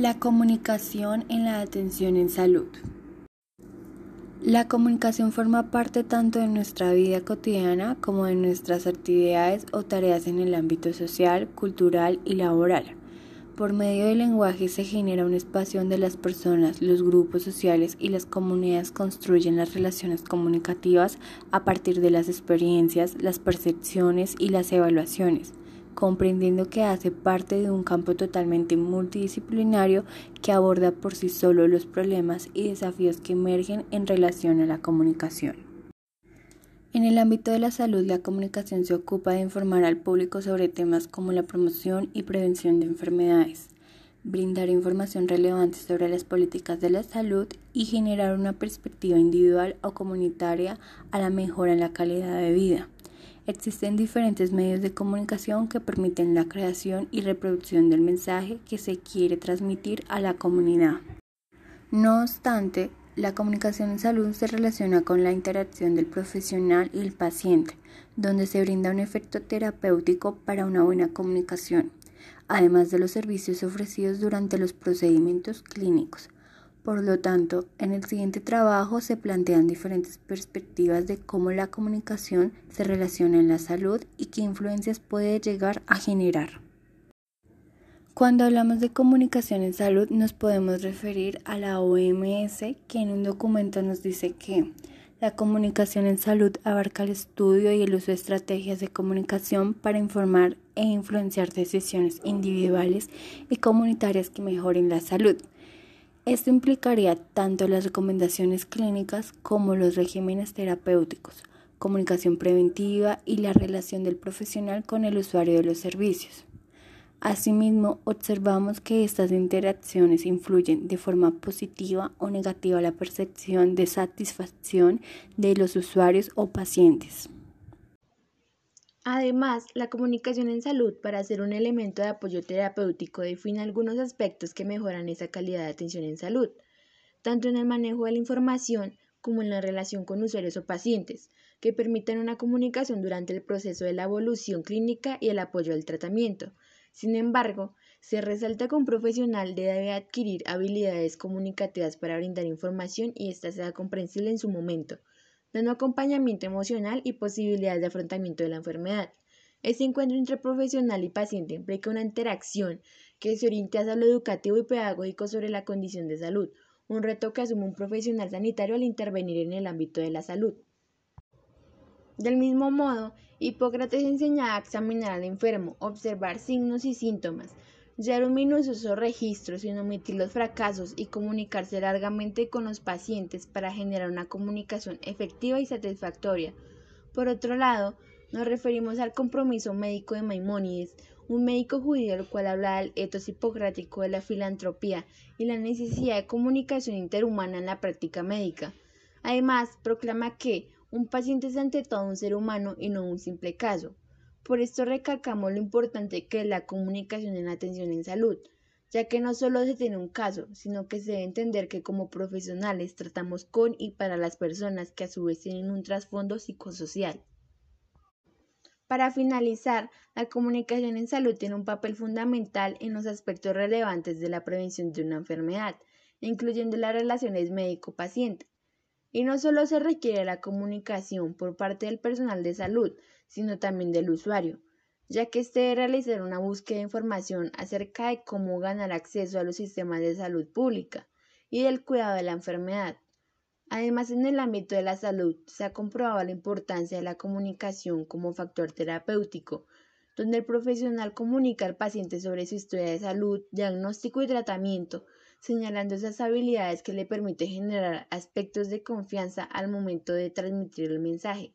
La comunicación en la atención en salud. La comunicación forma parte tanto de nuestra vida cotidiana como de nuestras actividades o tareas en el ámbito social, cultural y laboral. Por medio del lenguaje se genera un espacio donde las personas, los grupos sociales y las comunidades construyen las relaciones comunicativas a partir de las experiencias, las percepciones y las evaluaciones comprendiendo que hace parte de un campo totalmente multidisciplinario que aborda por sí solo los problemas y desafíos que emergen en relación a la comunicación. En el ámbito de la salud, la comunicación se ocupa de informar al público sobre temas como la promoción y prevención de enfermedades, brindar información relevante sobre las políticas de la salud y generar una perspectiva individual o comunitaria a la mejora en la calidad de vida. Existen diferentes medios de comunicación que permiten la creación y reproducción del mensaje que se quiere transmitir a la comunidad. No obstante, la comunicación en salud se relaciona con la interacción del profesional y el paciente, donde se brinda un efecto terapéutico para una buena comunicación, además de los servicios ofrecidos durante los procedimientos clínicos. Por lo tanto, en el siguiente trabajo se plantean diferentes perspectivas de cómo la comunicación se relaciona en la salud y qué influencias puede llegar a generar. Cuando hablamos de comunicación en salud nos podemos referir a la OMS que en un documento nos dice que la comunicación en salud abarca el estudio y el uso de estrategias de comunicación para informar e influenciar decisiones individuales y comunitarias que mejoren la salud esto implicaría tanto las recomendaciones clínicas como los regímenes terapéuticos, comunicación preventiva y la relación del profesional con el usuario de los servicios. Asimismo, observamos que estas interacciones influyen de forma positiva o negativa la percepción de satisfacción de los usuarios o pacientes. Además, la comunicación en salud, para ser un elemento de apoyo terapéutico, define algunos aspectos que mejoran esa calidad de atención en salud, tanto en el manejo de la información como en la relación con usuarios o pacientes, que permiten una comunicación durante el proceso de la evolución clínica y el apoyo al tratamiento. Sin embargo, se resalta que un profesional debe adquirir habilidades comunicativas para brindar información y ésta sea comprensible en su momento, dando acompañamiento emocional y posibilidades de afrontamiento de la enfermedad. Este encuentro entre profesional y paciente implica una interacción que se oriente hacia lo educativo y pedagógico sobre la condición de salud, un reto que asume un profesional sanitario al intervenir en el ámbito de la salud. Del mismo modo, Hipócrates enseñaba a examinar al enfermo, observar signos y síntomas, llevar un minucioso registro sin omitir los fracasos y comunicarse largamente con los pacientes para generar una comunicación efectiva y satisfactoria. Por otro lado, nos referimos al compromiso médico de Maimónides, un médico judío el cual habla del etos hipocrático de la filantropía y la necesidad de comunicación interhumana en la práctica médica. Además, proclama que un paciente es ante todo un ser humano y no un simple caso. Por esto recalcamos lo importante que es la comunicación en atención en salud, ya que no solo se tiene un caso, sino que se debe entender que como profesionales tratamos con y para las personas que a su vez tienen un trasfondo psicosocial. Para finalizar, la comunicación en salud tiene un papel fundamental en los aspectos relevantes de la prevención de una enfermedad, incluyendo las relaciones médico-paciente. Y no solo se requiere la comunicación por parte del personal de salud, sino también del usuario, ya que éste debe realizar una búsqueda de información acerca de cómo ganar acceso a los sistemas de salud pública y del cuidado de la enfermedad. Además, en el ámbito de la salud se ha comprobado la importancia de la comunicación como factor terapéutico, donde el profesional comunica al paciente sobre su historia de salud, diagnóstico y tratamiento, señalando esas habilidades que le permiten generar aspectos de confianza al momento de transmitir el mensaje.